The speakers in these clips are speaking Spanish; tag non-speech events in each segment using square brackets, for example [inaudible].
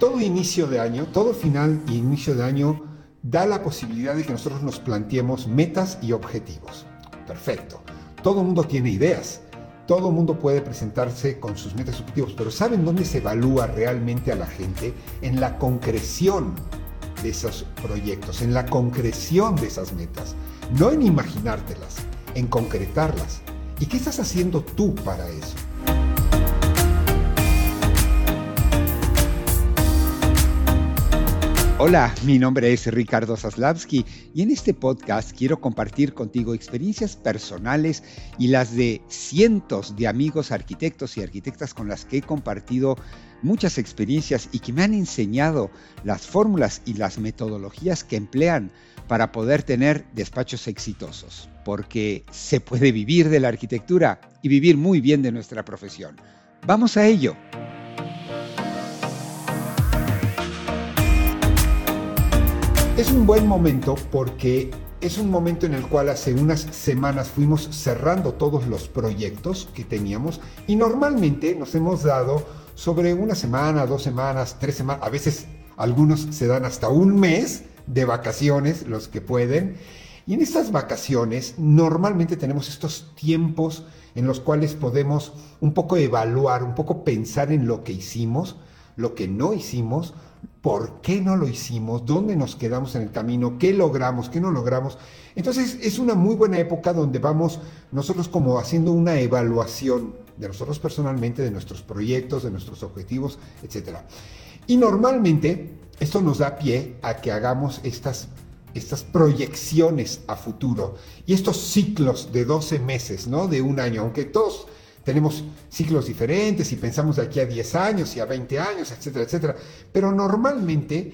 Todo inicio de año, todo final y inicio de año da la posibilidad de que nosotros nos planteemos metas y objetivos. Perfecto. Todo mundo tiene ideas. Todo el mundo puede presentarse con sus metas y objetivos, pero ¿saben dónde se evalúa realmente a la gente? En la concreción de esos proyectos, en la concreción de esas metas, no en imaginártelas, en concretarlas. ¿Y qué estás haciendo tú para eso? Hola, mi nombre es Ricardo Zaslavsky y en este podcast quiero compartir contigo experiencias personales y las de cientos de amigos arquitectos y arquitectas con las que he compartido muchas experiencias y que me han enseñado las fórmulas y las metodologías que emplean para poder tener despachos exitosos, porque se puede vivir de la arquitectura y vivir muy bien de nuestra profesión. Vamos a ello. Es un buen momento porque es un momento en el cual hace unas semanas fuimos cerrando todos los proyectos que teníamos y normalmente nos hemos dado sobre una semana, dos semanas, tres semanas, a veces algunos se dan hasta un mes de vacaciones, los que pueden. Y en estas vacaciones normalmente tenemos estos tiempos en los cuales podemos un poco evaluar, un poco pensar en lo que hicimos, lo que no hicimos, por qué no lo hicimos, dónde nos quedamos en el camino, qué logramos, qué no logramos. Entonces es una muy buena época donde vamos nosotros como haciendo una evaluación de nosotros personalmente, de nuestros proyectos, de nuestros objetivos, etc. Y normalmente esto nos da pie a que hagamos estas, estas proyecciones a futuro y estos ciclos de 12 meses, ¿no? De un año, aunque todos tenemos ciclos diferentes y pensamos de aquí a 10 años y a 20 años, etcétera, etcétera. Pero normalmente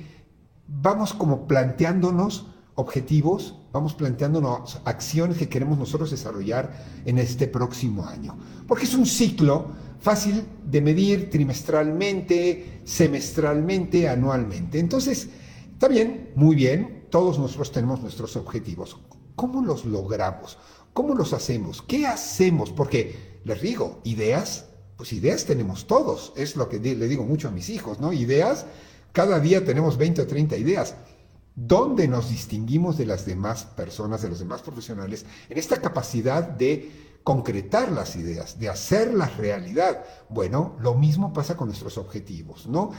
vamos como planteándonos objetivos, vamos planteándonos acciones que queremos nosotros desarrollar en este próximo año. Porque es un ciclo fácil de medir trimestralmente, semestralmente, anualmente. Entonces, está bien, muy bien, todos nosotros tenemos nuestros objetivos. ¿Cómo los logramos? ¿Cómo los hacemos? ¿Qué hacemos? Porque les digo, ideas, pues ideas tenemos todos, es lo que le digo mucho a mis hijos, ¿no? Ideas, cada día tenemos 20 o 30 ideas. ¿Dónde nos distinguimos de las demás personas, de los demás profesionales, en esta capacidad de concretar las ideas, de hacerlas realidad? Bueno, lo mismo pasa con nuestros objetivos, ¿no?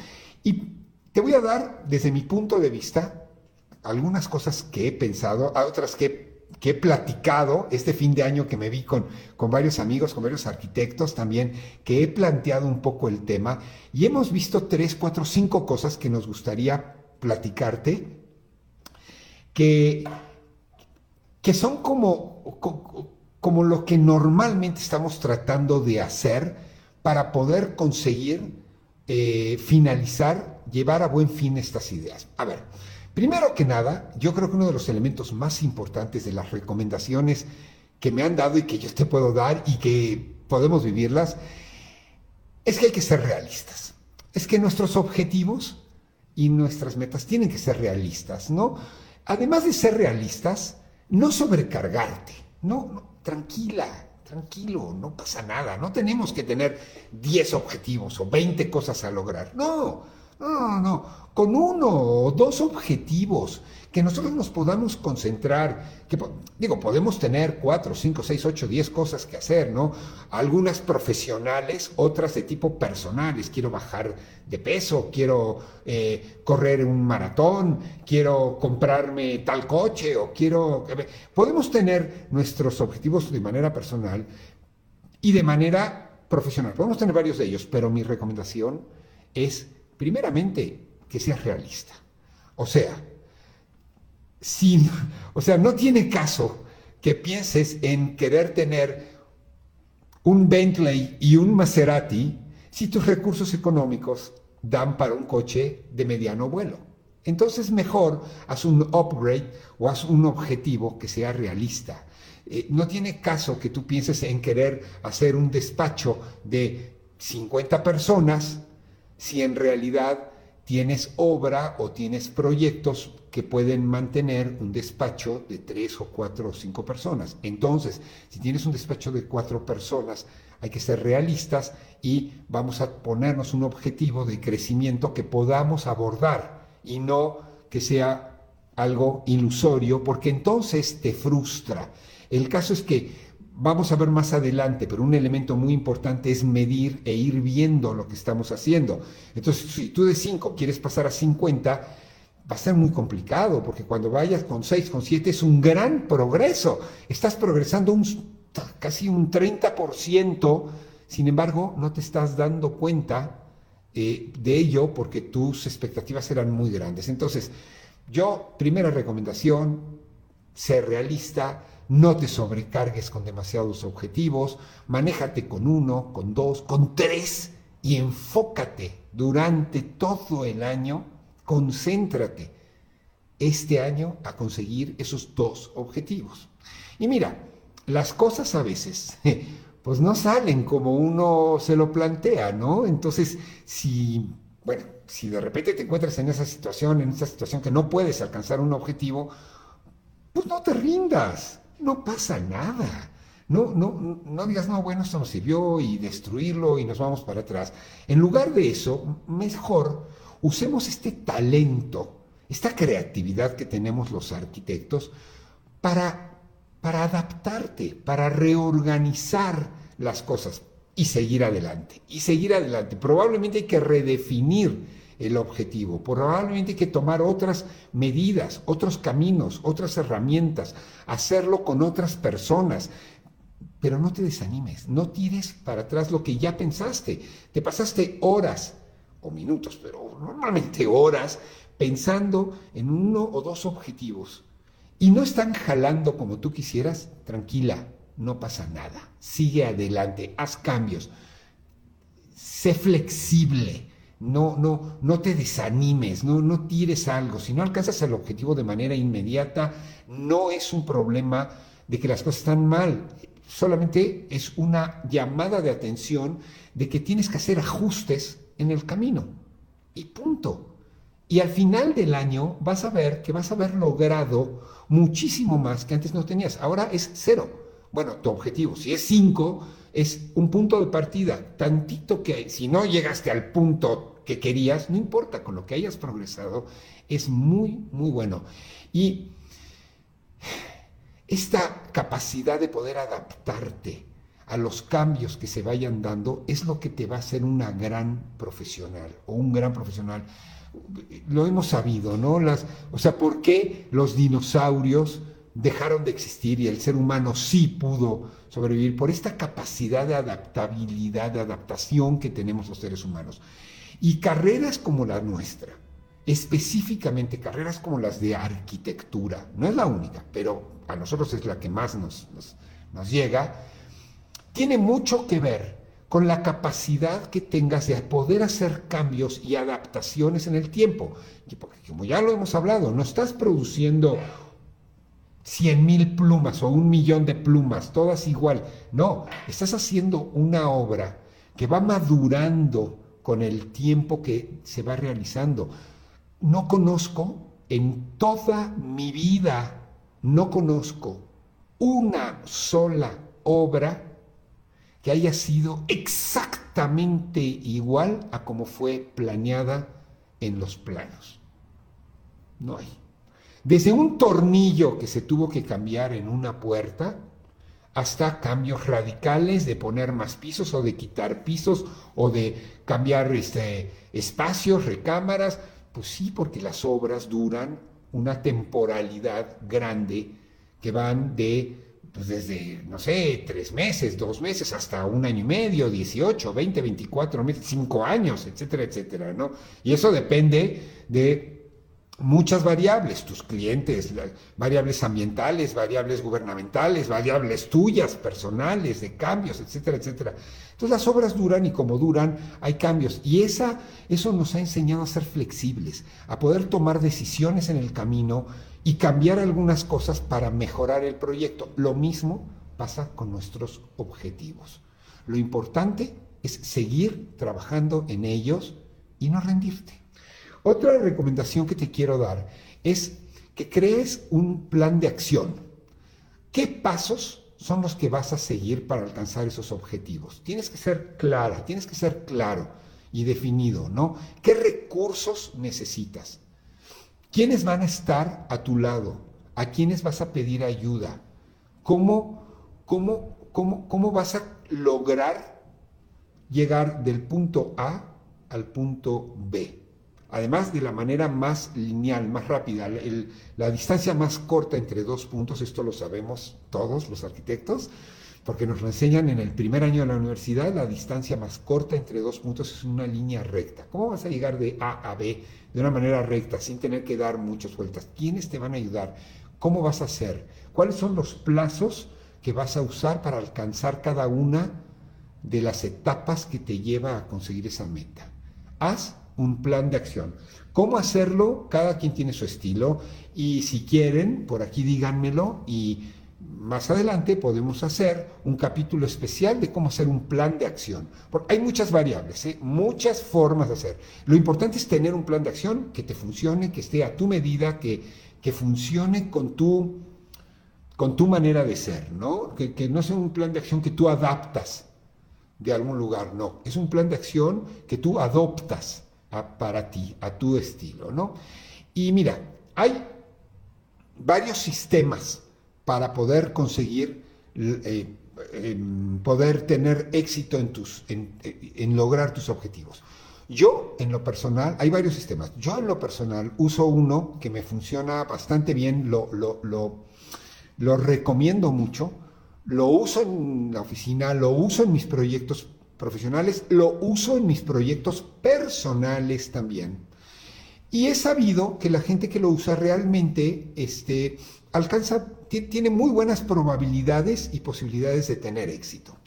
Y te voy a dar, desde mi punto de vista, algunas cosas que he pensado, otras que que he platicado este fin de año que me vi con, con varios amigos, con varios arquitectos también, que he planteado un poco el tema y hemos visto tres, cuatro, cinco cosas que nos gustaría platicarte, que, que son como, como, lo que normalmente estamos tratando de hacer para poder conseguir eh, finalizar, llevar a buen fin estas ideas. A ver, Primero que nada, yo creo que uno de los elementos más importantes de las recomendaciones que me han dado y que yo te puedo dar y que podemos vivirlas, es que hay que ser realistas. Es que nuestros objetivos y nuestras metas tienen que ser realistas, ¿no? Además de ser realistas, no sobrecargarte, no, tranquila, tranquilo, no pasa nada, no tenemos que tener 10 objetivos o 20 cosas a lograr, no, no, no, con uno o dos objetivos que nosotros nos podamos concentrar, que digo, podemos tener cuatro, cinco, seis, ocho, diez cosas que hacer, ¿no? Algunas profesionales, otras de tipo personales, quiero bajar de peso, quiero eh, correr un maratón, quiero comprarme tal coche o quiero... Podemos tener nuestros objetivos de manera personal y de manera profesional, podemos tener varios de ellos, pero mi recomendación es, primeramente, que seas realista. O sea, o sea, no tiene caso que pienses en querer tener un Bentley y un Maserati si tus recursos económicos dan para un coche de mediano vuelo. Entonces mejor haz un upgrade o haz un objetivo que sea realista. Eh, no tiene caso que tú pienses en querer hacer un despacho de 50 personas si en realidad tienes obra o tienes proyectos que pueden mantener un despacho de tres o cuatro o cinco personas. Entonces, si tienes un despacho de cuatro personas, hay que ser realistas y vamos a ponernos un objetivo de crecimiento que podamos abordar y no que sea algo ilusorio, porque entonces te frustra. El caso es que vamos a ver más adelante, pero un elemento muy importante es medir e ir viendo lo que estamos haciendo. Entonces, si tú de 5 quieres pasar a 50, va a ser muy complicado, porque cuando vayas con 6, con 7 es un gran progreso. Estás progresando un, casi un 30%, sin embargo, no te estás dando cuenta eh, de ello porque tus expectativas eran muy grandes. Entonces, yo, primera recomendación, ser realista, no te sobrecargues con demasiados objetivos, manéjate con uno, con dos, con tres y enfócate durante todo el año, concéntrate este año a conseguir esos dos objetivos. Y mira, las cosas a veces [laughs] pues no salen como uno se lo plantea, ¿no? Entonces, si, bueno, si de repente te encuentras en esa situación, en esa situación que no puedes alcanzar un objetivo, pues no te rindas no pasa nada. No, no, no digas, no, bueno, esto nos sirvió y destruirlo y nos vamos para atrás. En lugar de eso, mejor usemos este talento, esta creatividad que tenemos los arquitectos para, para adaptarte, para reorganizar las cosas y seguir adelante. Y seguir adelante. Probablemente hay que redefinir el objetivo. Probablemente hay que tomar otras medidas, otros caminos, otras herramientas, hacerlo con otras personas. Pero no te desanimes, no tires para atrás lo que ya pensaste. Te pasaste horas o minutos, pero normalmente horas pensando en uno o dos objetivos y no están jalando como tú quisieras, tranquila, no pasa nada. Sigue adelante, haz cambios. Sé flexible no, no, no te desanimes, no, no tires algo. Si no alcanzas el objetivo de manera inmediata, no es un problema de que las cosas están mal. Solamente es una llamada de atención de que tienes que hacer ajustes en el camino. Y punto. Y al final del año vas a ver que vas a haber logrado muchísimo más que antes no tenías. Ahora es cero. Bueno, tu objetivo, si es cinco, es un punto de partida, tantito que si no llegaste al punto que querías, no importa, con lo que hayas progresado, es muy, muy bueno. Y esta capacidad de poder adaptarte a los cambios que se vayan dando es lo que te va a hacer una gran profesional o un gran profesional. Lo hemos sabido, ¿no? Las, o sea, ¿por qué los dinosaurios dejaron de existir y el ser humano sí pudo sobrevivir por esta capacidad de adaptabilidad, de adaptación que tenemos los seres humanos. Y carreras como la nuestra, específicamente carreras como las de arquitectura, no es la única, pero a nosotros es la que más nos, nos, llega, tiene mucho que ver con la capacidad que tengas de poder hacer cambios y adaptaciones en el tiempo. Porque como ya lo hemos hablado, no estás produciendo 100 mil plumas o un millón de plumas, todas igual. No, estás haciendo una obra que va madurando con el tiempo que se va realizando. No conozco en toda mi vida, no conozco una sola obra que haya sido exactamente igual a como fue planeada en los planos. No hay. Desde un tornillo que se tuvo que cambiar en una puerta hasta cambios radicales de poner más pisos o de quitar pisos o de cambiar este, espacios, recámaras. Pues sí, porque las obras duran una temporalidad grande que van de pues desde, no sé, tres meses, dos meses, hasta un año y medio, 18, 20, 24 meses, cinco años, etcétera, etcétera, ¿no? Y eso depende de muchas variables, tus clientes, variables ambientales, variables gubernamentales, variables tuyas, personales, de cambios, etcétera, etcétera. Entonces las obras duran y como duran hay cambios. Y esa, eso nos ha enseñado a ser flexibles, a poder tomar decisiones en el camino y cambiar algunas cosas para mejorar el proyecto. Lo mismo pasa con nuestros objetivos. Lo importante es seguir trabajando en ellos y no rendirte. Otra recomendación que te quiero dar es que crees un plan de acción. ¿Qué pasos son los que vas a seguir para alcanzar esos objetivos. Tienes que ser clara, tienes que ser claro y definido, ¿no? ¿Qué recursos necesitas? ¿Quiénes van a estar a tu lado? ¿A quiénes vas a pedir ayuda? ¿Cómo, cómo, cómo, cómo vas a lograr llegar del punto A al punto B? Además de la manera más lineal, más rápida, la distancia más corta entre dos puntos, esto lo sabemos todos los arquitectos, porque nos lo enseñan en el primer año de la universidad, la distancia más corta entre dos puntos es una línea recta. ¿Cómo vas a llegar de A a B de una manera recta, sin tener que dar muchas vueltas? ¿Quiénes te van a ayudar? ¿Cómo vas a hacer? ¿Cuáles son los plazos que vas a usar para alcanzar cada una de las etapas que te lleva a conseguir esa meta? Haz un plan de acción. ¿Cómo hacerlo? Cada quien tiene su estilo y si quieren, por aquí díganmelo y más adelante podemos hacer un capítulo especial de cómo hacer un plan de acción. Porque hay muchas variables, ¿eh? muchas formas de hacer. Lo importante es tener un plan de acción que te funcione, que esté a tu medida, que, que funcione con tu, con tu manera de ser, ¿no? Que, que no sea un plan de acción que tú adaptas de algún lugar, no. Es un plan de acción que tú adoptas para ti, a tu estilo, ¿no? Y mira, hay varios sistemas para poder conseguir, eh, em, poder tener éxito en, tus, en, lograr tus objetivos. Yo, en lo personal, hay varios sistemas. Yo, en lo personal, uso uno que me funciona bastante bien, lo, lo, lo recomiendo mucho, lo uso en la oficina, lo uso en mis proyectos profesionales, lo uso en mis proyectos personales también. Y he sabido que la gente que lo usa realmente este, alcanza, tiene muy buenas probabilidades y posibilidades de tener éxito.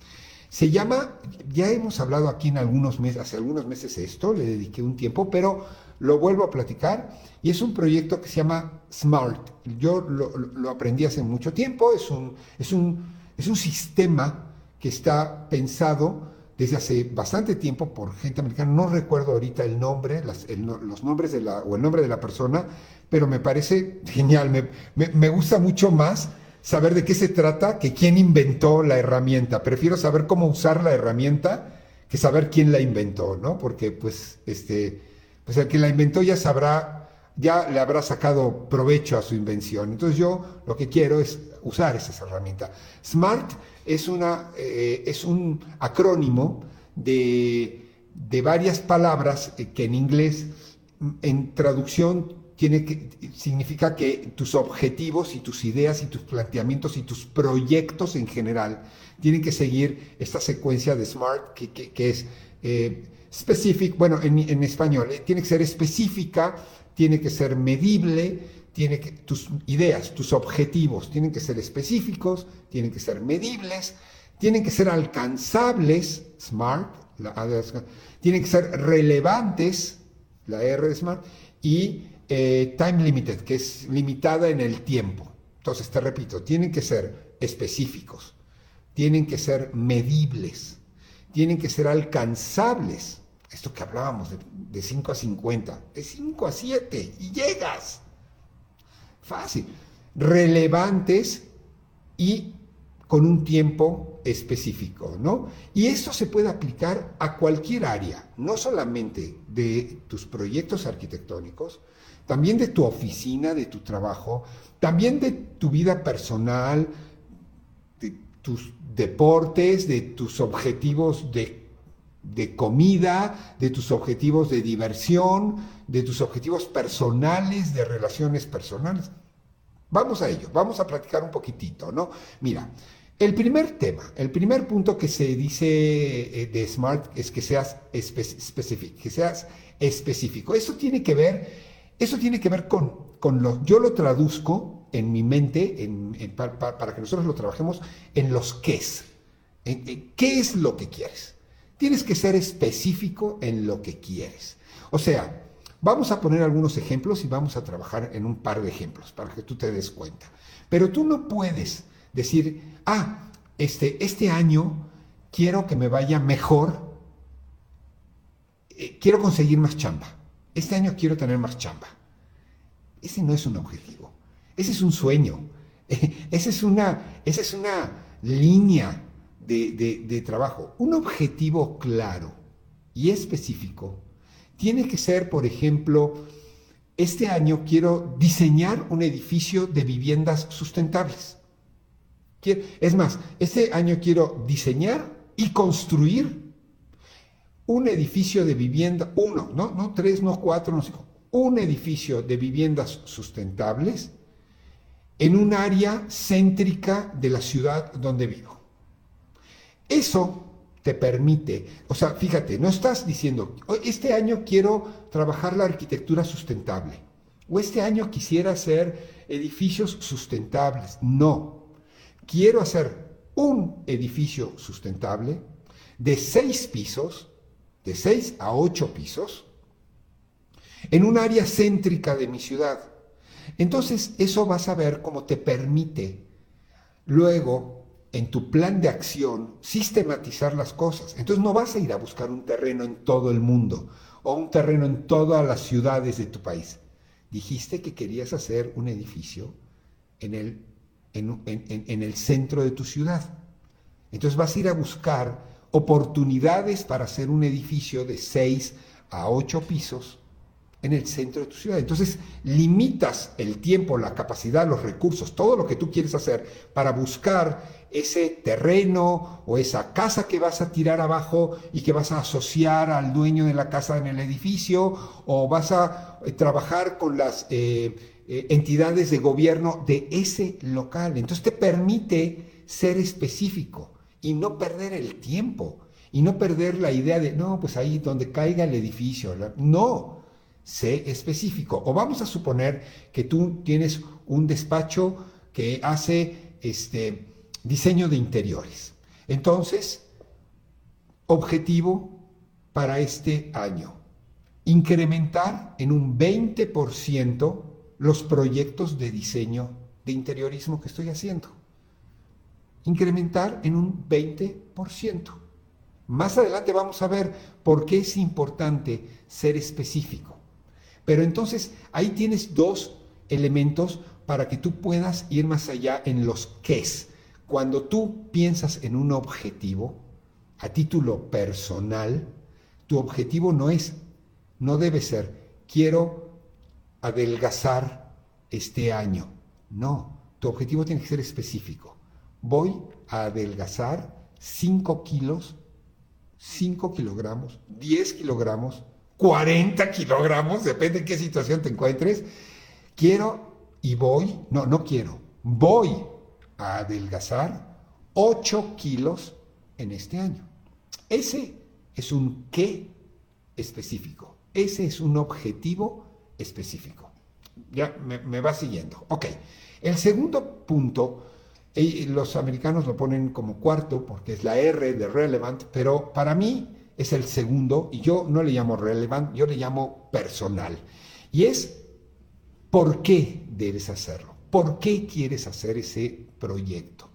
Se llama, ya hemos hablado aquí en algunos meses, hace algunos meses esto, le dediqué un tiempo, pero lo vuelvo a platicar y es un proyecto que se llama SMART. Yo lo, lo aprendí hace mucho tiempo, es un, es, un, es un sistema que está pensado desde hace bastante tiempo por gente americana, no recuerdo ahorita el nombre, los nombres o el nombre de la persona, pero me parece genial, me, me, gusta mucho más saber de qué se trata que quién inventó la herramienta. Prefiero saber cómo usar la herramienta que saber quién la inventó, ¿no? Porque pues, este, pues el que la inventó ya sabrá, ya le habrá sacado provecho a su invención. Entonces yo lo que quiero es usar esa herramienta. Smart es, una, eh, es un acrónimo de, varias palabras eh, que en inglés, en traducción, tiene que, significa que tus objetivos y tus ideas y tus planteamientos y tus proyectos en general tienen que seguir esta secuencia de SMART que, es eh, bueno, en, en español, tiene que ser específica, tiene que ser medible, tiene que, tus ideas, tus objetivos tienen que ser específicos, tienen que ser medibles, tienen que ser alcanzables, SMART, la tienen que ser relevantes, la R de SMART, y eh, time limited, que es limitada en el tiempo. Entonces, te repito, tienen que ser específicos, tienen que ser medibles, tienen que ser alcanzables. Esto que hablábamos de, de 5 a 50, de 5 a 7, y llegas. Fácil. Relevantes y con un tiempo específico, ¿no? Y esto se puede aplicar a cualquier área, no solamente de tus proyectos arquitectónicos, también de tu oficina, de tu trabajo, también de tu vida personal, de tus deportes, de tus objetivos de, de comida, de tus objetivos de diversión, de tus objetivos personales, de relaciones personales. Vamos a ello, vamos a platicar un poquitito, ¿no? Mira, el primer tema, el primer punto que se dice eh, de Smart es que seas específico, que seas específico. Eso tiene que ver, eso tiene que ver con, con lo, yo lo traduzco en mi mente, en, para, que nosotros lo trabajemos, en los qués. ¿Qué es lo que quieres? Tienes que ser específico en lo que quieres. O sea, Vamos a poner algunos ejemplos y vamos a trabajar en un par de ejemplos para que tú te des cuenta. Pero tú no puedes decir, ah, este, este año quiero que me vaya mejor, eh, quiero conseguir más chamba. Este año quiero tener más chamba. Ese no es un objetivo, ese es un sueño, [laughs] es una, esa es una línea de, trabajo, un objetivo claro y específico, tiene que ser, por ejemplo, este año quiero diseñar un edificio de viviendas sustentables. Es más, este año quiero diseñar y construir un edificio de vivienda, uno, no, no tres, no cuatro, no cinco, un edificio de viviendas sustentables en un área céntrica de la ciudad donde vivo. Eso te permite, o sea, fíjate, no estás diciendo, este año quiero trabajar la arquitectura sustentable, o este año quisiera hacer edificios sustentables. No, quiero hacer un edificio sustentable de seis pisos, de seis a ocho pisos, en un área céntrica de mi ciudad. Entonces, eso vas a ver cómo te permite luego en tu plan de acción sistematizar las cosas. Entonces no vas a ir a buscar un terreno en todo el mundo o un terreno en todas las ciudades de tu país. Dijiste que querías hacer un edificio en el, en, el centro de tu ciudad. Entonces vas a ir a buscar oportunidades para hacer un edificio de 6 a 8 pisos en el centro de tu ciudad. Entonces limitas el tiempo, la capacidad, los recursos, todo lo que tú quieres hacer para buscar ese terreno o esa casa que vas a tirar abajo y que vas a asociar al dueño de la casa en el edificio o vas a eh, trabajar con las eh, eh, entidades de gobierno de ese local. Entonces te permite ser específico y no perder el tiempo y no perder la idea de, no, pues ahí donde caiga el edificio. No, sé específico. O vamos a suponer que tú tienes un despacho que hace este diseño de interiores. Entonces, objetivo para este año, incrementar en un 20% los proyectos de diseño de interiorismo que estoy haciendo. Incrementar en un 20%. Más adelante vamos a ver por qué es importante ser específico. Pero entonces ahí tienes dos elementos para que tú puedas ir más allá en los qués. Cuando tú piensas en un objetivo, a título personal, tu objetivo no es, no debe ser, quiero adelgazar este año. No, tu objetivo tiene que ser específico. Voy a adelgazar 5 kilos, 5 kilogramos, 10 kilogramos 40 kilogramos, depende en qué situación te encuentres. Quiero y voy, no, no quiero, voy a adelgazar 8 kilos en este año. Ese es un qué específico. Ese es un objetivo específico. Ya me, va siguiendo. Ok. El segundo punto, los americanos lo ponen como cuarto porque es la R de relevant, pero para mí es el segundo, y yo no le llamo relevant, yo le llamo personal. Y es por qué debes hacerlo, por qué quieres hacer ese proyecto,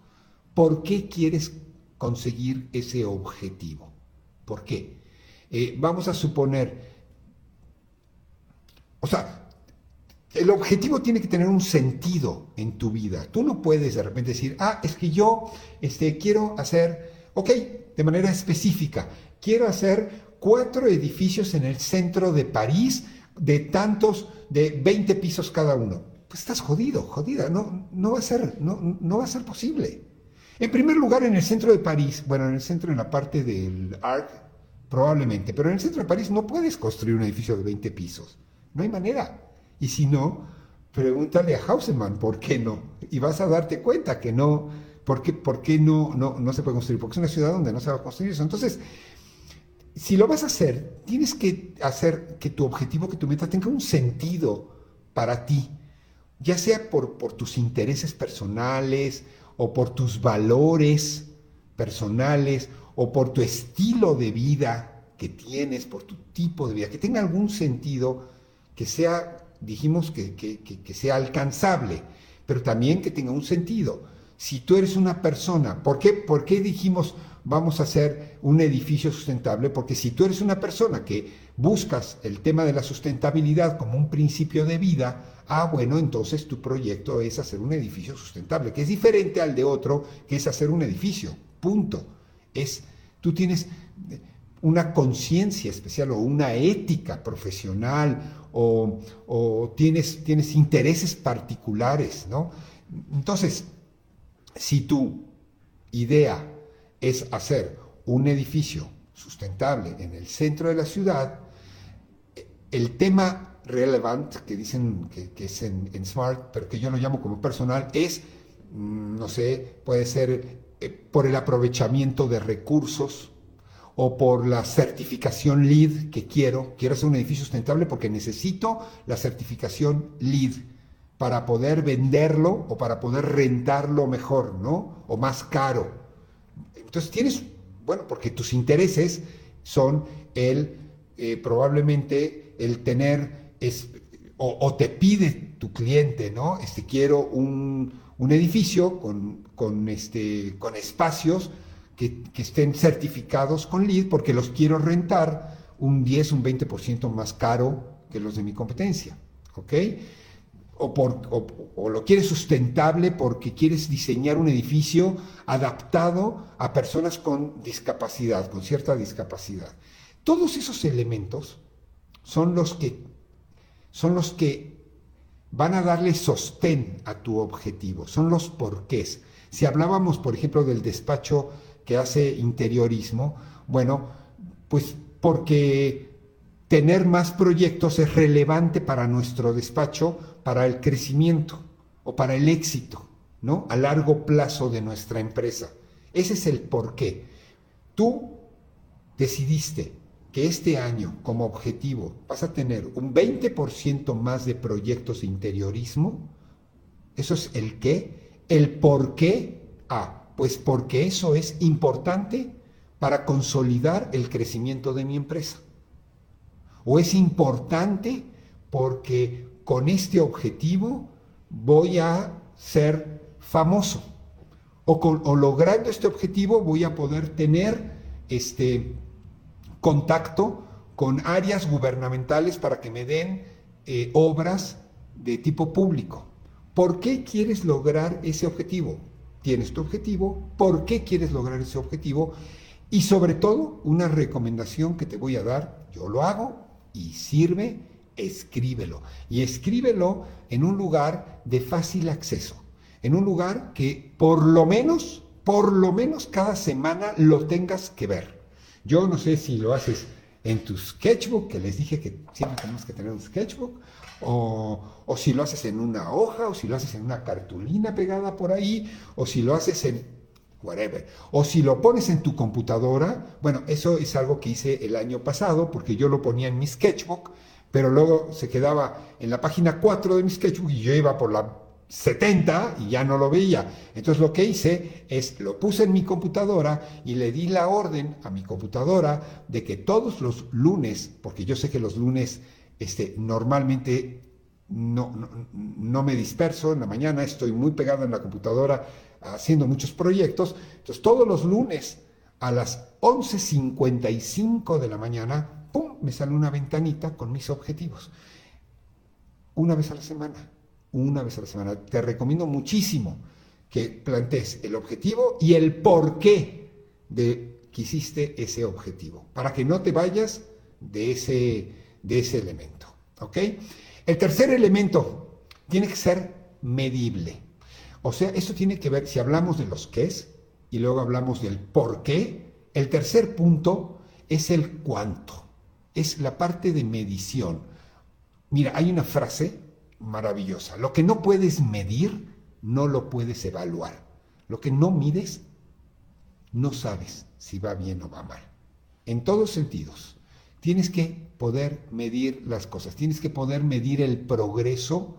por qué quieres conseguir ese objetivo, por qué. Eh, vamos a suponer, o sea, el objetivo tiene que tener un sentido en tu vida. Tú no puedes de repente decir, ah, es que yo este, quiero hacer, ok, de manera específica, quiero hacer cuatro edificios en el centro de París de tantos, de 20 pisos cada uno. Pues estás jodido, jodida, no, no, va, a ser, no, no va a ser posible. En primer lugar, en el centro de París, bueno, en el centro, en la parte del Arc, probablemente, pero en el centro de París no puedes construir un edificio de 20 pisos. No hay manera. Y si no, pregúntale a Hausemann por qué no. Y vas a darte cuenta que no, por qué, por qué no, no, no se puede construir. Porque es una ciudad donde no se va a construir eso. Entonces, si lo vas a hacer, tienes que hacer que tu objetivo, que tu meta tenga un sentido para ti, ya sea por, tus intereses personales o por tus valores personales o por tu estilo de vida que tienes, por tu tipo de vida, que tenga algún sentido, que sea, dijimos, que, que sea alcanzable, pero también que tenga un sentido. Si tú eres una persona, ¿por qué, por qué dijimos vamos a hacer un edificio sustentable, porque si tú eres una persona que buscas el tema de la sustentabilidad como un principio de vida, Ah, bueno, entonces tu proyecto es hacer un edificio sustentable, que es diferente al de otro, que es hacer un edificio. Punto. Es, tú tienes una conciencia especial o una ética profesional o, o, tienes, tienes intereses particulares, ¿no? Entonces, si tu idea es hacer un edificio sustentable en el centro de la ciudad, el tema relevant que dicen que, es en, Smart, pero que yo lo llamo como personal, es, mm, no sé, puede ser eh, por el aprovechamiento de recursos o por la certificación LEED que quiero. Quiero hacer un edificio sustentable porque necesito la certificación LEED para poder venderlo o para poder rentarlo mejor, ¿no? O más caro. Entonces tienes, bueno, porque tus intereses son el eh, probablemente el tener, o, te pide tu cliente, ¿no? Este, quiero un, edificio con, este, con espacios que, estén certificados con LEED porque los quiero rentar un 10, un 20% más caro que los de mi competencia, ¿ok? O, por, o, lo quieres sustentable porque quieres diseñar un edificio adaptado a personas con discapacidad, con cierta discapacidad. Todos esos elementos son los que, son los que van a darle sostén a tu objetivo, son los porqués. Si hablábamos, por ejemplo, del despacho que hace interiorismo, bueno, pues porque tener más proyectos es relevante para nuestro despacho, para el crecimiento o para el éxito, ¿no? A largo plazo de nuestra empresa. Ese es el porqué. Tú decidiste que este año como objetivo vas a tener un 20% más de proyectos de interiorismo, eso es el qué, el por qué. Ah, pues porque eso es importante para consolidar el crecimiento de mi empresa. O es importante porque con este objetivo voy a ser famoso. O, o logrando este objetivo voy a poder tener este, contacto con áreas gubernamentales para que me den eh, obras de tipo público. ¿Por qué quieres lograr ese objetivo? Tienes tu objetivo, ¿por qué quieres lograr ese objetivo? Y sobre todo, una recomendación que te voy a dar, yo lo hago y sirve, escríbelo. Y escríbelo en un lugar de fácil acceso, en un lugar que por lo menos, por lo menos cada semana lo tengas que ver. Yo no sé si lo haces en tu sketchbook, que les dije que siempre tenemos que tener un sketchbook, o, si lo haces en una hoja, o si lo haces en una cartulina pegada por ahí, o si lo haces en whatever, o si lo pones en tu computadora, bueno, eso es algo que hice el año pasado, porque yo lo ponía en mi sketchbook, pero luego se quedaba en la página 4 de mi sketchbook y yo iba por la 70 y ya no lo veía. Entonces lo que hice es lo puse en mi computadora y le di la orden a mi computadora de que todos los lunes, porque yo sé que los lunes este, normalmente no, no, me disperso, en la mañana estoy muy pegado en la computadora haciendo muchos proyectos, entonces todos los lunes a las 11.55 de la mañana, ¡pum!, me sale una ventanita con mis objetivos. Una vez a la semana una vez a la semana. Te recomiendo muchísimo que plantees el objetivo y el por qué de que hiciste ese objetivo, para que no te vayas de ese, de ese elemento. ¿Ok? El tercer elemento tiene que ser medible. O sea, esto tiene que ver, si hablamos de los qués y luego hablamos del por qué, el tercer punto es el cuánto, es la parte de medición. Mira, hay una frase maravillosa. Lo que no puedes medir, no lo puedes evaluar. Lo que no mides, no sabes si va bien o va mal. En todos sentidos. Tienes que poder medir las cosas, tienes que poder medir el progreso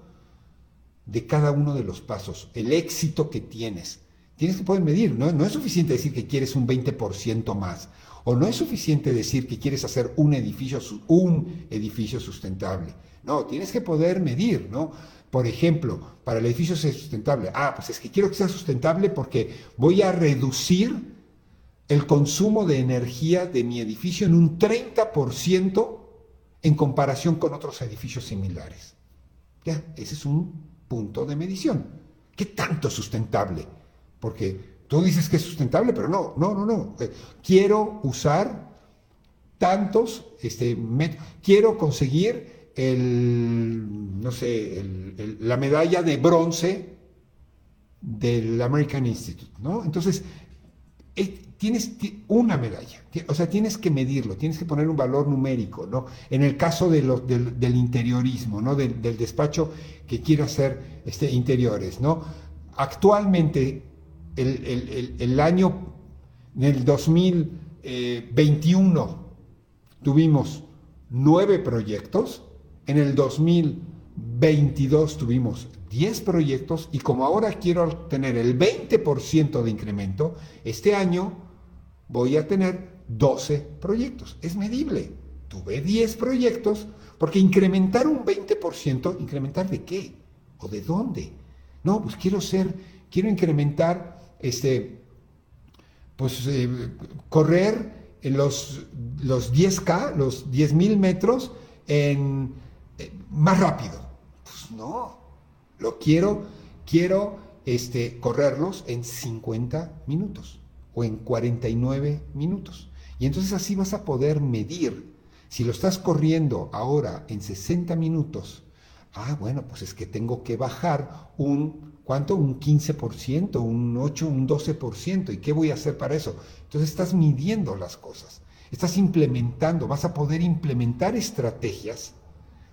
de cada uno de los pasos, el éxito que tienes. Tienes que poder medir, ¿no? No es suficiente decir que quieres un 20% más, o no es suficiente decir que quieres hacer un edificio, un edificio sustentable. No, tienes que poder medir, ¿no? Por ejemplo, para el edificio ser sustentable, ah, pues es que quiero que sea sustentable porque voy a reducir el consumo de energía de mi edificio en un 30% en comparación con otros edificios similares. Ya, ese es un punto de medición. ¿Qué tanto sustentable? Porque tú dices que es sustentable, pero no, no, no, no. Eh, quiero usar tantos, este, quiero conseguir el, no sé, la medalla de bronce del American Institute, ¿no? Entonces, eh, tienes una medalla, o sea, tienes que medirlo, tienes que poner un valor numérico, ¿no? En el caso de del, interiorismo, ¿no? Del, despacho que quiere hacer este, interiores, ¿no? Actualmente, el, año, en el 2021, tuvimos nueve proyectos, en el 2022 tuvimos 10 proyectos y como ahora quiero tener el 20% de incremento, este año voy a tener 12 proyectos. Es medible. Tuve 10 proyectos porque incrementar un 20%, ¿incrementar de qué? ¿O de dónde? No, pues quiero ser, quiero incrementar, este, pues eh, correr los, los 10K, los 10.000 metros en, eh, más rápido. Pues no, lo quiero, quiero este, correrlos en 50 minutos o en 49 minutos. Y entonces así vas a poder medir. Si lo estás corriendo ahora en 60 minutos, ah, bueno, pues es que tengo que bajar un, ¿cuánto? Un 15%, un 8, un 12%. ¿Y qué voy a hacer para eso? Entonces estás midiendo las cosas. Estás implementando, vas a poder implementar estrategias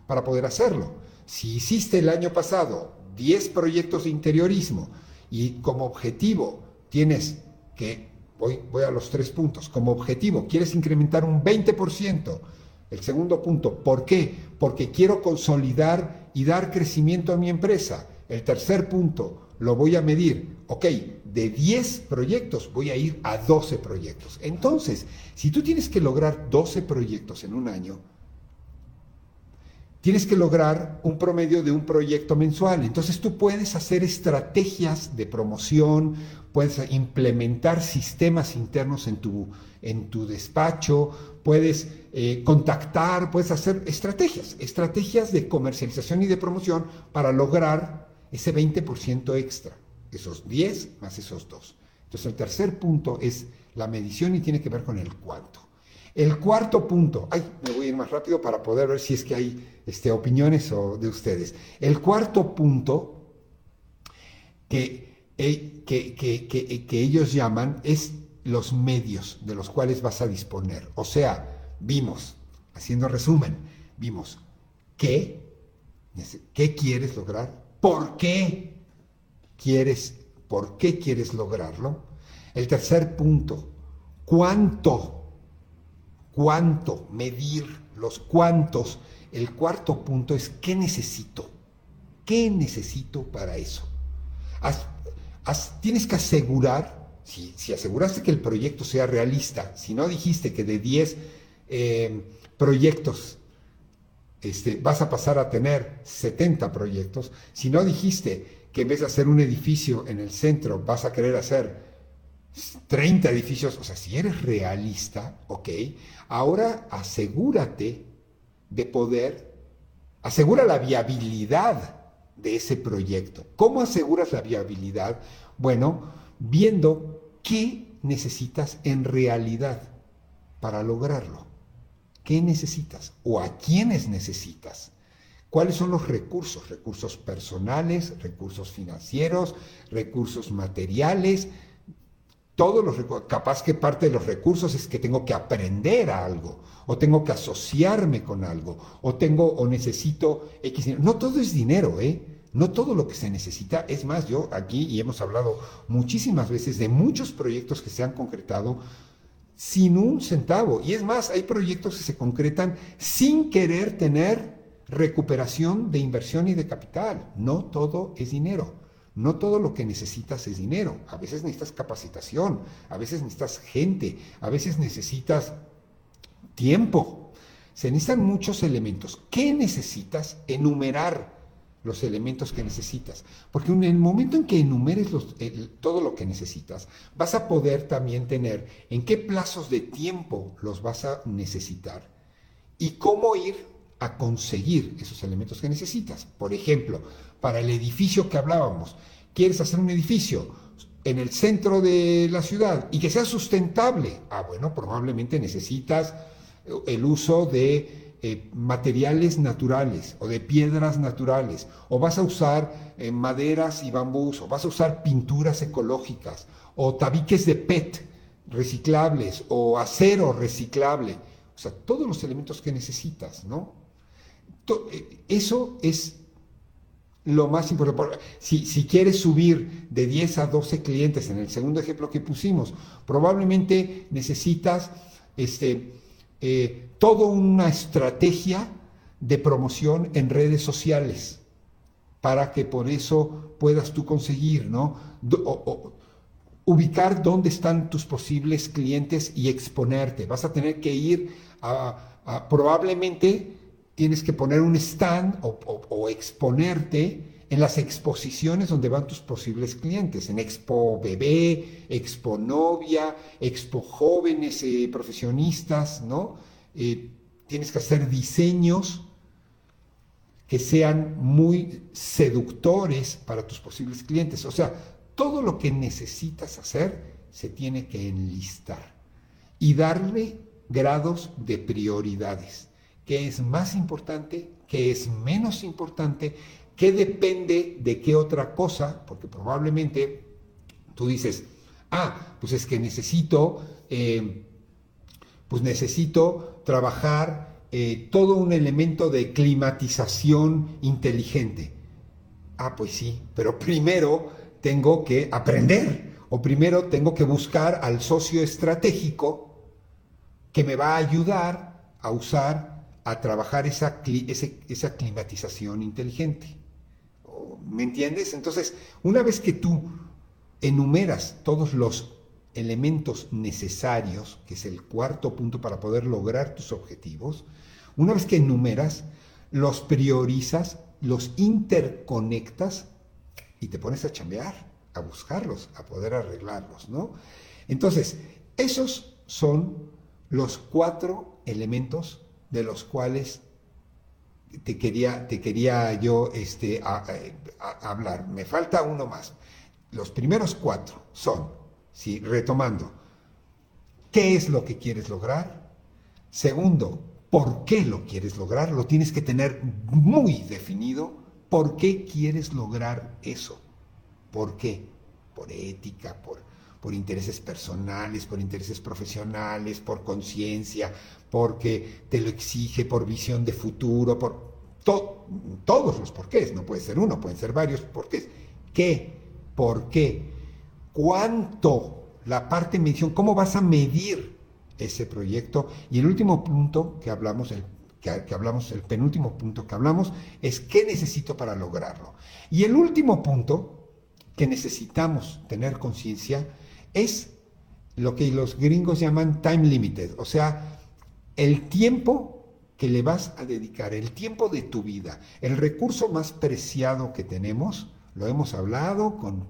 para poder hacerlo. Si hiciste el año pasado 10 proyectos de interiorismo y como objetivo tienes que, voy, voy a los tres puntos, como objetivo quieres incrementar un 20%, el segundo punto, ¿por qué? Porque quiero consolidar y dar crecimiento a mi empresa. El tercer punto, lo voy a medir, ok, de 10 proyectos voy a ir a 12 proyectos. Entonces, si tú tienes que lograr 12 proyectos en un año, tienes que lograr un promedio de un proyecto mensual. Entonces tú puedes hacer estrategias de promoción, puedes implementar sistemas internos en tu, en tu despacho, puedes eh, contactar, puedes hacer estrategias, estrategias de comercialización y de promoción para lograr ese 20% extra, esos 10 más esos 2. Entonces el tercer punto es la medición y tiene que ver con el cuánto. El cuarto punto, ay, me voy a ir más rápido para poder ver si es que hay este, opiniones o de ustedes. El cuarto punto que, eh, que, que, ellos llaman es los medios de los cuales vas a disponer. O sea, vimos, haciendo resumen, vimos qué, qué quieres lograr, por qué quieres, por qué quieres lograrlo. El tercer punto, cuánto cuánto, medir los cuántos. El cuarto punto es qué necesito. ¿Qué necesito para eso? tienes que asegurar, si, aseguraste que el proyecto sea realista, si no dijiste que de 10 eh, proyectos este, vas a pasar a tener 70 proyectos, si no dijiste que en vez de hacer un edificio en el centro vas a querer hacer 30 edificios, o sea, si eres realista, ok, ahora asegúrate de poder, asegura la viabilidad de ese proyecto. ¿Cómo aseguras la viabilidad? Bueno, viendo qué necesitas en realidad para lograrlo. ¿Qué necesitas? ¿O a quiénes necesitas? ¿Cuáles son los recursos? Recursos personales, recursos financieros, recursos materiales, todos los capaz que parte de los recursos es que tengo que aprender a algo, o tengo que asociarme con algo, o tengo o necesito X dinero. No todo es dinero, ¿eh? No todo lo que se necesita. Es más, yo aquí, y hemos hablado muchísimas veces de muchos proyectos que se han concretado sin un centavo. Y es más, hay proyectos que se concretan sin querer tener recuperación de inversión y de capital. No todo es dinero. No todo lo que necesitas es dinero. A veces necesitas capacitación, a veces necesitas gente, a veces necesitas tiempo. Se necesitan muchos elementos. ¿Qué necesitas? Enumerar los elementos que necesitas. Porque en el momento en que enumeres todo lo que necesitas, vas a poder también tener en qué plazos de tiempo los vas a necesitar y cómo ir a conseguir esos elementos que necesitas. Por ejemplo, para el edificio que hablábamos, quieres hacer un edificio en el centro de la ciudad y que sea sustentable. Ah, bueno, probablemente necesitas el uso de eh, materiales naturales o de piedras naturales, o vas a usar eh, maderas y bambús, o vas a usar pinturas ecológicas, o tabiques de PET reciclables, o acero reciclable. O sea, todos los elementos que necesitas, ¿no? Eh, eso es lo más importante. Si, si, quieres subir de 10 a 12 clientes, en el segundo ejemplo que pusimos, probablemente necesitas este, eh, toda una estrategia de promoción en redes sociales para que por eso puedas tú conseguir, ¿no? ubicar dónde están tus posibles clientes y exponerte. Vas a tener que ir a probablemente tienes que poner un stand o, exponerte en las exposiciones donde van tus posibles clientes, en Expo Bebé, Expo Novia, Expo Jóvenes eh, Profesionistas, ¿no? Eh, tienes que hacer diseños que sean muy seductores para tus posibles clientes. O sea, todo lo que necesitas hacer se tiene que enlistar y darle grados de prioridades qué es más importante, qué es menos importante, qué depende de qué otra cosa, porque probablemente tú dices, ah, pues es que necesito, eh, pues necesito trabajar eh, todo un elemento de climatización inteligente. Ah, pues sí, pero [laughs] primero tengo que aprender o primero tengo que buscar al socio estratégico que me va a ayudar a usar a trabajar esa, esa climatización inteligente. ¿Me entiendes? Entonces, una vez que tú enumeras todos los elementos necesarios, que es el cuarto punto para poder lograr tus objetivos, una vez que enumeras, los priorizas, los interconectas y te pones a chambear, a buscarlos, a poder arreglarlos, ¿no? Entonces, esos son los cuatro elementos de los cuales te quería, te quería yo este, hablar. Me falta uno más. Los primeros cuatro son, ¿sí? retomando, ¿qué es lo que quieres lograr? Segundo, ¿por qué lo quieres lograr? Lo tienes que tener muy definido. ¿Por qué quieres lograr eso? ¿Por qué? Por ética, por, por intereses personales, por intereses profesionales, por conciencia, porque te lo exige, por visión de futuro, por todos los porqués, no puede ser uno, pueden ser varios porqués. ¿Qué? ¿Por qué? ¿Cuánto? La parte de medición, ¿cómo vas a medir ese proyecto? Y el último punto que hablamos, el que, hablamos, el penúltimo punto que hablamos, es qué necesito para lograrlo. Y el último punto que necesitamos tener conciencia es lo que los gringos llaman time limited, o sea, el tiempo que le vas a dedicar, el tiempo de tu vida, el recurso más preciado que tenemos, lo hemos hablado con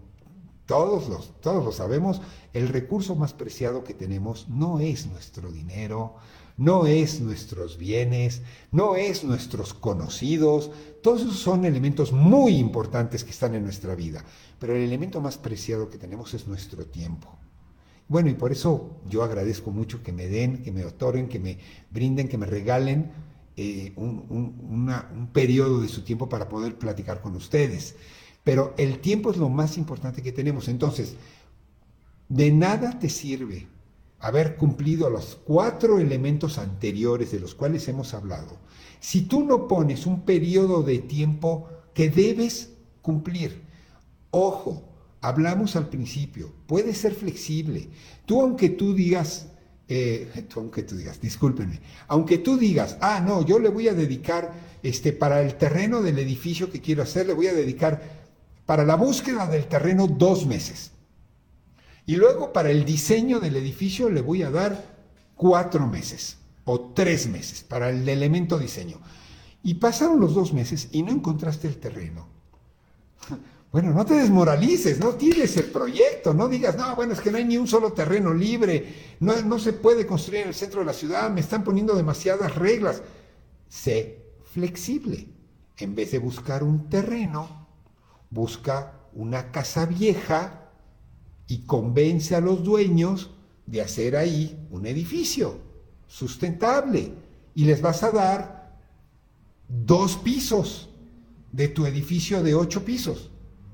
todos los, todos lo sabemos, el recurso más preciado que tenemos no es nuestro dinero, no es nuestros bienes, no es nuestros conocidos, todos esos son elementos muy importantes que están en nuestra vida, pero el elemento más preciado que tenemos es nuestro tiempo. Bueno, y por eso yo agradezco mucho que me den, que me otorguen, que me brinden, que me regalen eh, un, periodo de su tiempo para poder platicar con ustedes. Pero el tiempo es lo más importante que tenemos. Entonces, de nada te sirve haber cumplido los cuatro elementos anteriores de los cuales hemos hablado si tú no pones un periodo de tiempo que debes cumplir. Ojo, hablamos al principio, puede ser flexible. Tú aunque tú digas, eh, [laughs] tú aunque tú digas, discúlpenme, aunque tú digas, ah, no, yo le voy a dedicar, este, para el terreno del edificio que quiero hacer, le voy a dedicar para la búsqueda del terreno dos meses. Y luego para el diseño del edificio le voy a dar cuatro meses o tres meses para el elemento diseño. Y pasaron los dos meses y no encontraste el terreno. Bueno, no te desmoralices, no tires el proyecto, no digas, no, bueno, es que no hay ni un solo terreno libre, no, no se puede construir en el centro de la ciudad, me están poniendo demasiadas reglas. Sé flexible. En vez de buscar un terreno, busca una casa vieja y convence a los dueños de hacer ahí un edificio sustentable. Y les vas a dar dos pisos de tu edificio de ocho pisos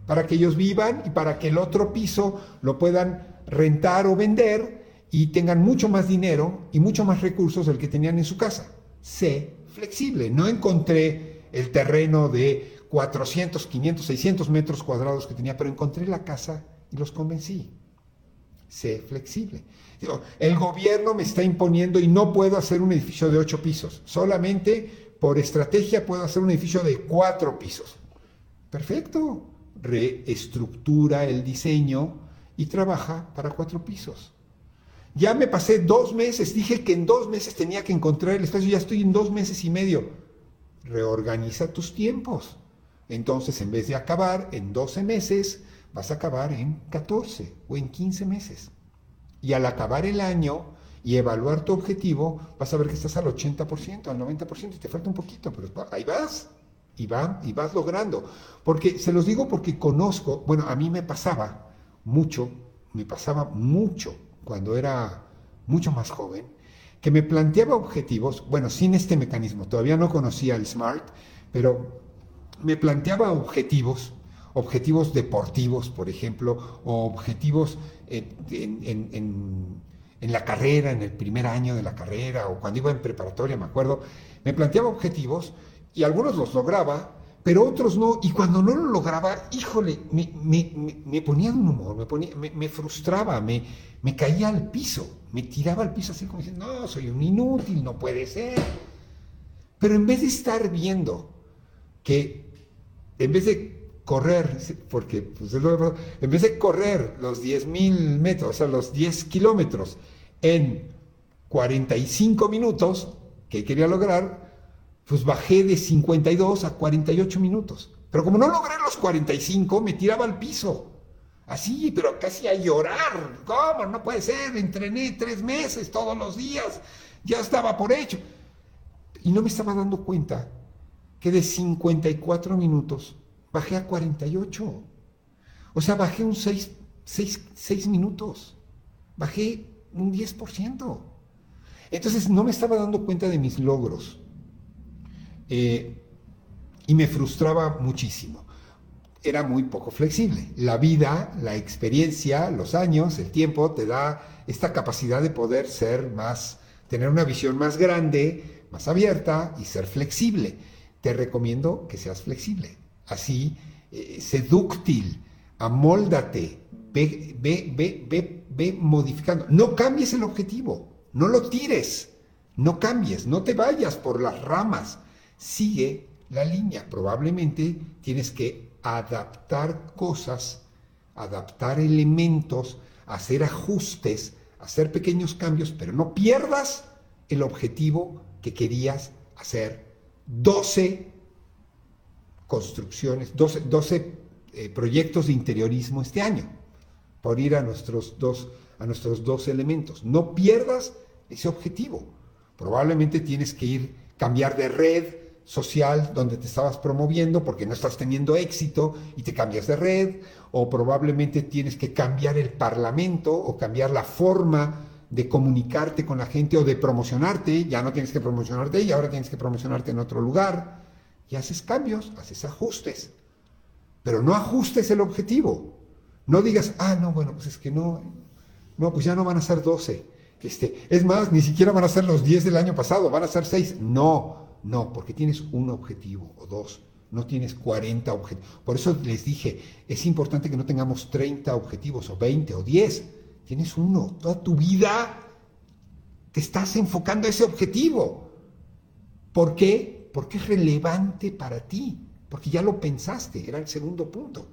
para que ellos vivan y para que el otro piso lo puedan rentar o vender y tengan mucho más dinero y mucho más recursos del que tenían en su casa. Sé flexible. No encontré el terreno de 400, 500, 600 metros cuadrados que tenía, pero encontré la casa y los convencí. Sé flexible. el gobierno me está imponiendo y no puedo hacer un edificio de ocho pisos. Solamente por estrategia puedo hacer un edificio de cuatro pisos. Perfecto. Reestructura el diseño y trabaja para cuatro pisos. Ya me pasé dos meses, dije que en dos meses tenía que encontrar el espacio, ya estoy en dos meses y medio. Reorganiza tus tiempos. Entonces, en vez de acabar en 12 meses, vas a acabar en 14 o en 15 meses. Y al acabar el año y evaluar tu objetivo, vas a ver que estás al 80%, al 90% y te falta un poquito, pero ahí vas. Y, va, y vas logrando. Porque se los digo porque conozco, bueno, a mí me pasaba mucho, me pasaba mucho cuando era mucho más joven, que me planteaba objetivos, bueno, sin este mecanismo, todavía no conocía el SMART, pero me planteaba objetivos, objetivos deportivos, por ejemplo, o objetivos en, la carrera, en el primer año de la carrera, o cuando iba en preparatoria, me acuerdo, me planteaba objetivos y algunos los lograba, pero otros no, y cuando no lo lograba, híjole, me, me, ponía de un humor, me, ponía, me, frustraba, me, me caía al piso, me tiraba al piso así como diciendo, no, soy un inútil, no puede ser. Pero en vez de estar viendo que, en vez de correr, porque pues, en vez de correr los 10 mil metros, o sea, los 10 kilómetros en 45 minutos que quería lograr, pues bajé de 52 a 48 minutos. Pero como no logré los 45, me tiraba al piso. Así, pero casi a llorar. ¿Cómo? No puede ser. Entrené tres meses todos los días. Ya estaba por hecho. Y no me estaba dando cuenta que de 54 minutos bajé a 48. O sea, bajé un 6, 6 minutos. Bajé un 10%. Entonces no me estaba dando cuenta de mis logros. Eh, y me frustraba muchísimo. Era muy poco flexible. La vida, la experiencia, los años, el tiempo te da esta capacidad de poder ser más, tener una visión más grande, más abierta y ser flexible. Te recomiendo que seas flexible. Así, eh, sé dúctil, amóldate, ve, ve, ve, ve, ve modificando. No cambies el objetivo, no lo tires, no cambies, no te vayas por las ramas sigue la línea. Probablemente tienes que adaptar cosas, adaptar elementos, hacer ajustes, hacer pequeños cambios, pero no pierdas el objetivo que querías hacer. 12 construcciones, 12, eh, proyectos de interiorismo este año, por ir a nuestros, dos, a nuestros dos elementos. No pierdas ese objetivo. Probablemente tienes que ir, cambiar de red, social donde te estabas promoviendo porque no estás teniendo éxito y te cambias de red, o probablemente tienes que cambiar el parlamento o cambiar la forma de comunicarte con la gente o de promocionarte, ya no tienes que promocionarte y ahora tienes que promocionarte en otro lugar, y haces cambios, haces ajustes, pero no ajustes el objetivo, no digas, ah, no, bueno, pues es que no, no, pues ya no van a ser 12, este, es más, ni siquiera van a ser los 10 del año pasado, van a ser 6, no, no, porque tienes un objetivo o dos, no tienes 40 objetivos. Por eso les dije, es importante que no tengamos 30 objetivos o 20 o 10. Tienes uno. Toda tu vida te estás enfocando a ese objetivo. ¿Por qué? Porque es relevante para ti, porque ya lo pensaste, era el segundo punto.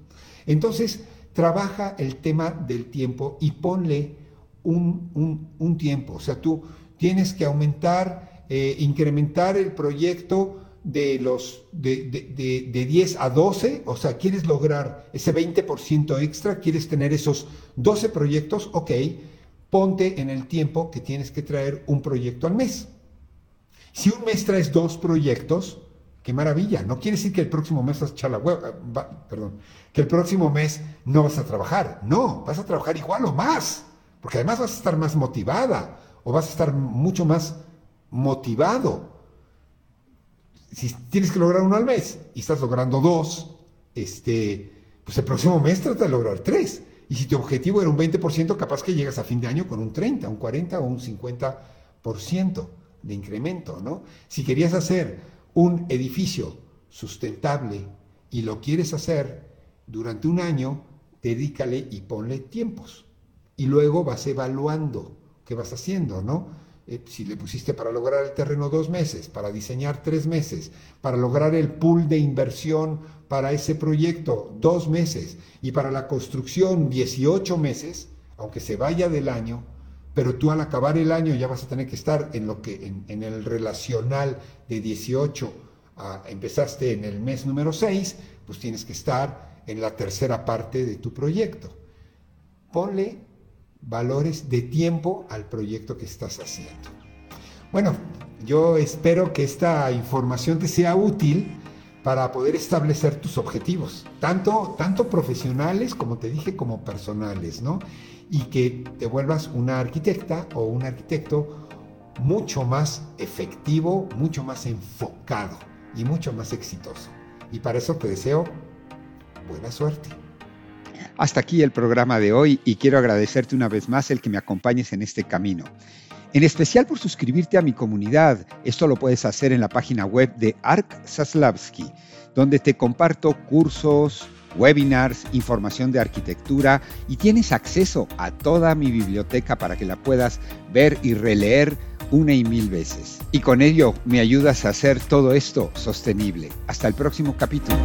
Entonces, trabaja el tema del tiempo y ponle un, un tiempo. O sea, tú tienes que aumentar eh, incrementar el proyecto de, los, de, de, 10 a 12, o sea, quieres lograr ese 20% extra, quieres tener esos 12 proyectos, ok, ponte en el tiempo que tienes que traer un proyecto al mes. Si un mes traes dos proyectos, qué maravilla. No quiere decir que el próximo mes vas a echar la hueva, perdón, que el próximo mes no vas a trabajar. No, vas a trabajar igual o más, porque además vas a estar más motivada o vas a estar mucho más motivado. Si tienes que lograr uno al mes y estás logrando dos, este, pues el próximo mes trata de lograr tres. Y si tu objetivo era un 20%, capaz que llegas a fin de año con un 30, un 40 o un 50% de incremento, ¿no? Si querías hacer un edificio sustentable y lo quieres hacer durante un año, dedícale y ponle tiempos. Y luego vas evaluando qué vas haciendo, ¿no? Eh, si le pusiste para lograr el terreno dos meses, para diseñar tres meses, para lograr el pool de inversión para ese proyecto dos meses y para la construcción 18 meses, aunque se vaya del año, pero tú al acabar el año ya vas a tener que estar en lo que en, el relacional de 18 empezaste en el mes número 6, pues tienes que estar en la tercera parte de tu proyecto. Ponle valores de tiempo al proyecto que estás haciendo. Bueno, yo espero que esta información te sea útil para poder establecer tus objetivos, tanto, tanto profesionales como te dije, como personales, ¿no? y que te vuelvas una arquitecta o un arquitecto mucho más efectivo, mucho más enfocado y mucho más exitoso. Y para eso te deseo buena suerte. Hasta aquí el programa de hoy y quiero agradecerte una vez más el que me acompañes en este camino. En especial por suscribirte a mi comunidad. Esto lo puedes hacer en la página web de Ark Saslavsky, donde te comparto cursos, webinars, información de arquitectura y tienes acceso a toda mi biblioteca para que la puedas ver y releer una y mil veces. Y con ello me ayudas a hacer todo esto sostenible. Hasta el próximo capítulo.